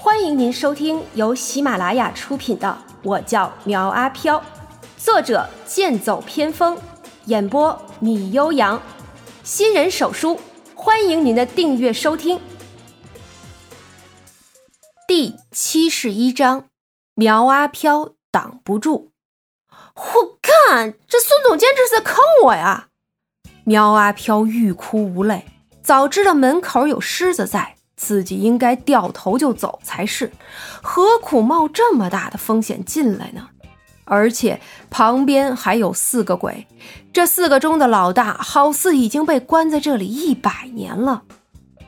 欢迎您收听由喜马拉雅出品的《我叫苗阿飘》，作者剑走偏锋，演播米悠扬，新人手书，欢迎您的订阅收听。第七十一章，苗阿飘挡不住。我干，这孙总监这是在坑我呀！苗阿飘欲哭无泪，早知道门口有狮子在。自己应该掉头就走才是，何苦冒这么大的风险进来呢？而且旁边还有四个鬼，这四个中的老大好似已经被关在这里一百年了。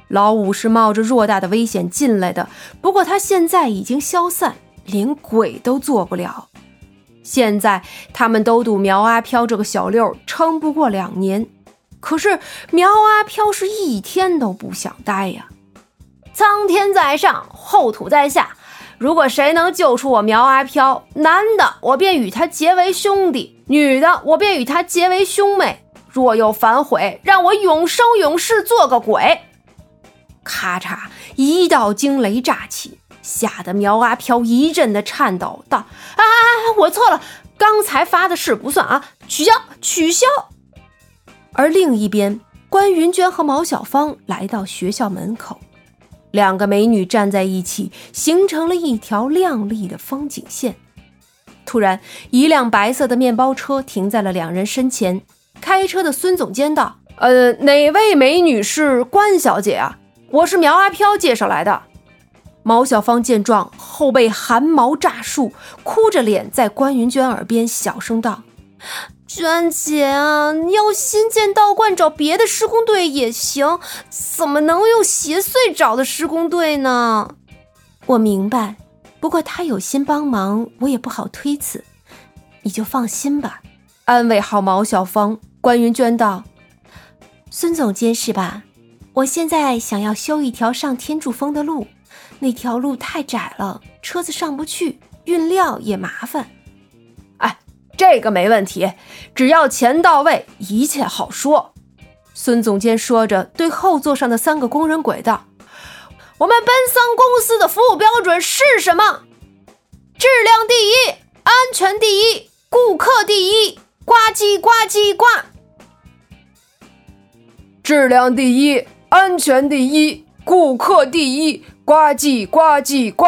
老五是冒着偌大的危险进来的，不过他现在已经消散，连鬼都做不了。现在他们都赌苗阿飘这个小六撑不过两年，可是苗阿飘是一天都不想待呀。苍天在上，厚土在下。如果谁能救出我苗阿飘，男的我便与他结为兄弟，女的我便与他结为兄妹。若有反悔，让我永生永世做个鬼！咔嚓，一道惊雷炸起，吓得苗阿飘一阵的颤抖，道：“啊，我错了，刚才发的誓不算啊，取消，取消。”而另一边，关云娟和毛小芳来到学校门口。两个美女站在一起，形成了一条亮丽的风景线。突然，一辆白色的面包车停在了两人身前。开车的孙总监道：“呃，哪位美女是关小姐啊？我是苗阿飘介绍来的。”毛小芳见状，后背汗毛炸竖，哭着脸在关云娟耳边小声道。娟姐啊，你要新建道观找别的施工队也行，怎么能用邪祟找的施工队呢？我明白，不过他有心帮忙，我也不好推辞，你就放心吧。安慰好毛小芳，关云娟道：“孙总监是吧？我现在想要修一条上天柱峰的路，那条路太窄了，车子上不去，运料也麻烦。”这个没问题，只要钱到位，一切好说。孙总监说着，对后座上的三个工人鬼道：“我们奔桑公司的服务标准是什么？质量第一，安全第一，顾客第一。呱唧呱唧呱！质量第一，安全第一，顾客第一。呱唧呱唧呱！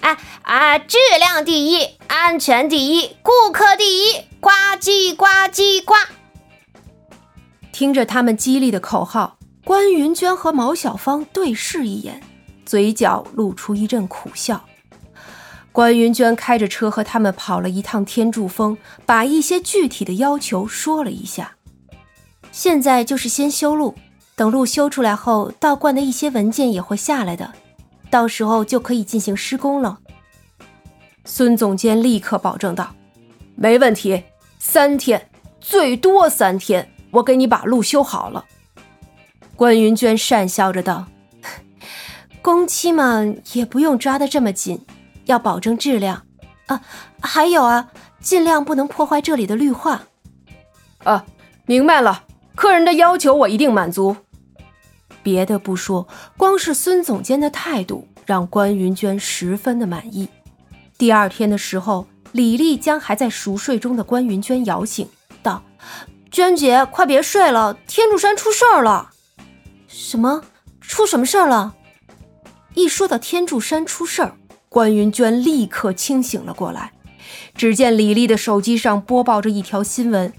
啊啊！质量第一。”安全第一，顾客第一，呱唧呱唧呱！听着他们激励的口号，关云娟和毛小芳对视一眼，嘴角露出一阵苦笑。关云娟开着车和他们跑了一趟天柱峰，把一些具体的要求说了一下。现在就是先修路，等路修出来后，道观的一些文件也会下来的，到时候就可以进行施工了。孙总监立刻保证道：“没问题，三天，最多三天，我给你把路修好了。”关云娟讪笑着道：“ 工期嘛，也不用抓得这么紧，要保证质量啊。还有啊，尽量不能破坏这里的绿化。”啊，明白了，客人的要求我一定满足。别的不说，光是孙总监的态度让关云娟十分的满意。第二天的时候，李丽将还在熟睡中的关云娟摇醒，道：“娟姐，快别睡了，天柱山出事儿了。”“什么？出什么事儿了？”一说到天柱山出事儿，关云娟立刻清醒了过来。只见李丽的手机上播报着一条新闻：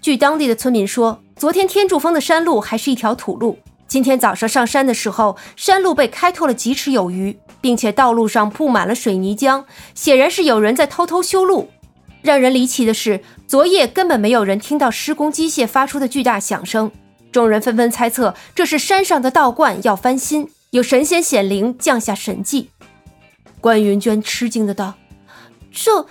据当地的村民说，昨天天柱峰的山路还是一条土路。今天早上上山的时候，山路被开拓了几尺有余，并且道路上布满了水泥浆，显然是有人在偷偷修路。让人离奇的是，昨夜根本没有人听到施工机械发出的巨大响声。众人纷纷猜测，这是山上的道观要翻新，有神仙显灵降下神迹。关云娟吃惊的道：“这，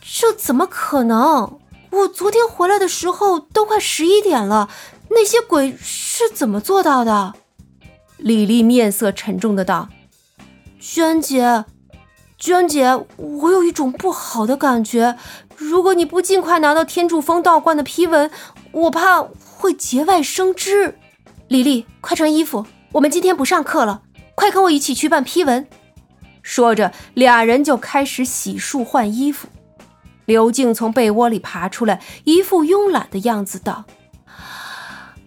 这怎么可能？我昨天回来的时候都快十一点了。”那些鬼是怎么做到的？李丽面色沉重的道：“娟姐，娟姐，我有一种不好的感觉。如果你不尽快拿到天柱峰道观的批文，我怕会节外生枝。”李丽，快穿衣服，我们今天不上课了。快跟我一起去办批文。”说着，俩人就开始洗漱换衣服。刘静从被窝里爬出来，一副慵懒的样子，道：“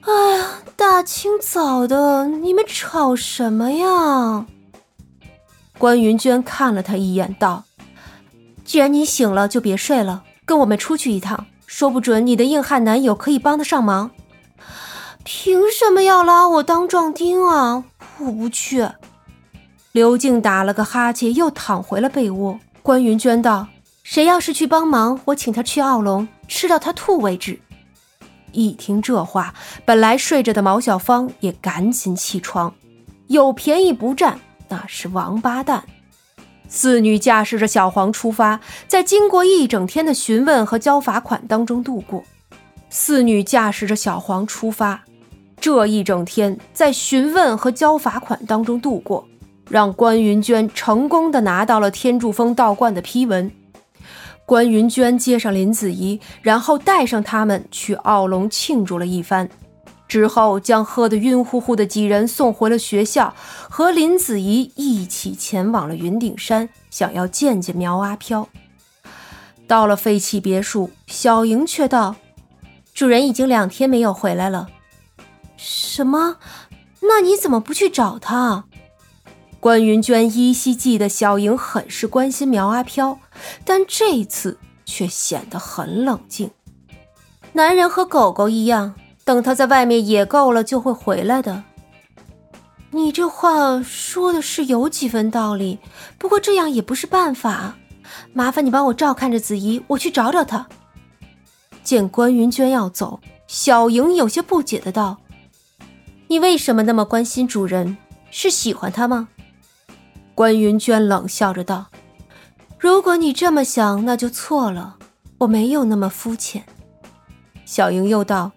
哎呀，大清早的，你们吵什么呀？”关云娟看了他一眼，道：“既然你醒了，就别睡了，跟我们出去一趟，说不准你的硬汉男友可以帮得上忙。”凭什么要拉我当壮丁啊？我不去。刘静打了个哈欠，又躺回了被窝。关云娟道。谁要是去帮忙，我请他去奥龙吃到他吐为止。一听这话，本来睡着的毛小芳也赶紧起床。有便宜不占，那是王八蛋。四女驾驶着小黄出发，在经过一整天的询问和交罚款当中度过。四女驾驶着小黄出发，这一整天在询问和交罚款当中度过，让关云娟成功的拿到了天柱峰道观的批文。关云娟接上林子怡，然后带上他们去奥龙庆祝了一番，之后将喝得晕乎乎的几人送回了学校，和林子怡一起前往了云顶山，想要见见苗阿飘。到了废弃别墅，小莹却道：“主人已经两天没有回来了。”“什么？那你怎么不去找他？”关云娟依稀记得小莹很是关心苗阿飘，但这次却显得很冷静。男人和狗狗一样，等他在外面野够了，就会回来的。你这话说的是有几分道理，不过这样也不是办法。麻烦你帮我照看着子怡，我去找找他。见关云娟要走，小莹有些不解的道：“你为什么那么关心主人？是喜欢他吗？”关云娟冷笑着道：“如果你这么想，那就错了。我没有那么肤浅。”小莹又道：“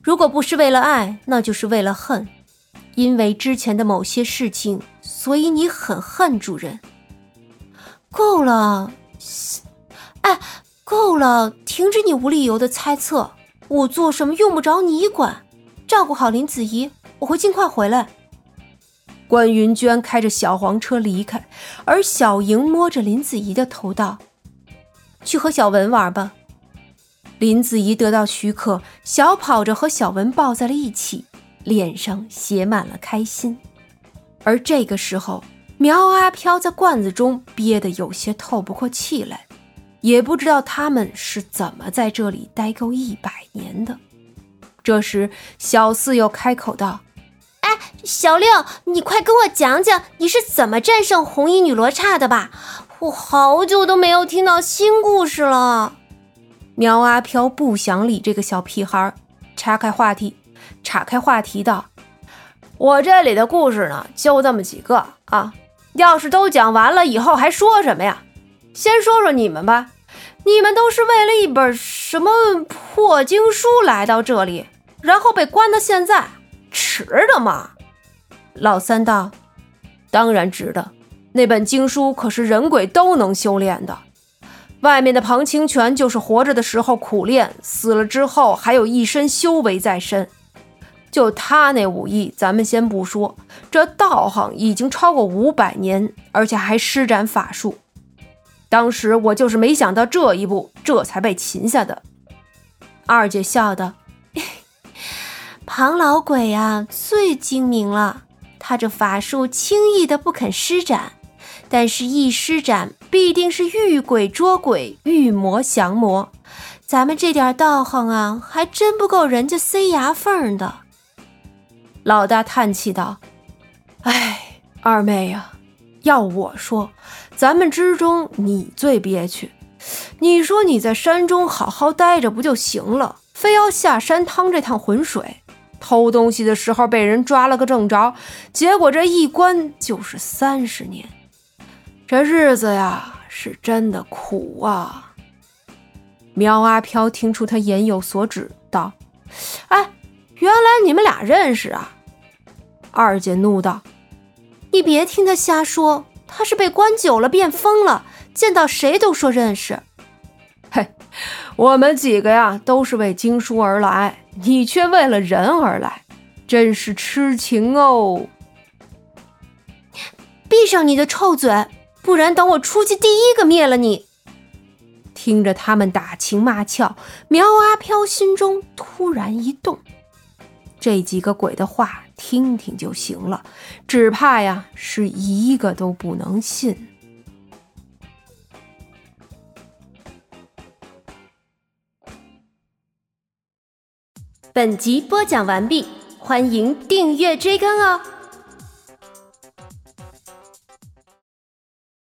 如果不是为了爱，那就是为了恨。因为之前的某些事情，所以你很恨主人。”够了，哎，够了！停止你无理由的猜测。我做什么用不着你管。照顾好林子怡，我会尽快回来。关云娟开着小黄车离开，而小莹摸着林子怡的头道：“去和小文玩吧。”林子怡得到许可，小跑着和小文抱在了一起，脸上写满了开心。而这个时候，苗阿飘在罐子中憋得有些透不过气来，也不知道他们是怎么在这里待够一百年的。这时，小四又开口道。小六，你快跟我讲讲你是怎么战胜红衣女罗刹的吧！我好久都没有听到新故事了。苗阿飘不想理这个小屁孩，岔开话题，岔开话题道：“我这里的故事呢，就这么几个啊。要是都讲完了，以后还说什么呀？先说说你们吧，你们都是为了一本什么破经书来到这里，然后被关到现在，值得吗？”老三道：“当然值得。那本经书可是人鬼都能修炼的。外面的庞清泉就是活着的时候苦练，死了之后还有一身修为在身。就他那武艺，咱们先不说，这道行已经超过五百年，而且还施展法术。当时我就是没想到这一步，这才被擒下的。”二姐笑道：“ 庞老鬼呀，最精明了。”他这法术轻易的不肯施展，但是一施展必定是遇鬼捉鬼，遇魔降魔。咱们这点道行啊，还真不够人家塞牙缝的。老大叹气道：“哎，二妹呀，要我说，咱们之中你最憋屈。你说你在山中好好待着不就行了，非要下山趟这趟浑水。”偷东西的时候被人抓了个正着，结果这一关就是三十年，这日子呀是真的苦啊！苗阿飘听出他言有所指，道：“哎，原来你们俩认识啊？”二姐怒道：“你别听他瞎说，他是被关久了变疯了，见到谁都说认识。”嘿，我们几个呀都是为经书而来。你却为了人而来，真是痴情哦！闭上你的臭嘴，不然等我出去第一个灭了你！听着他们打情骂俏，苗阿飘心中突然一动，这几个鬼的话听听就行了，只怕呀是一个都不能信。本集播讲完毕，欢迎订阅追更哦。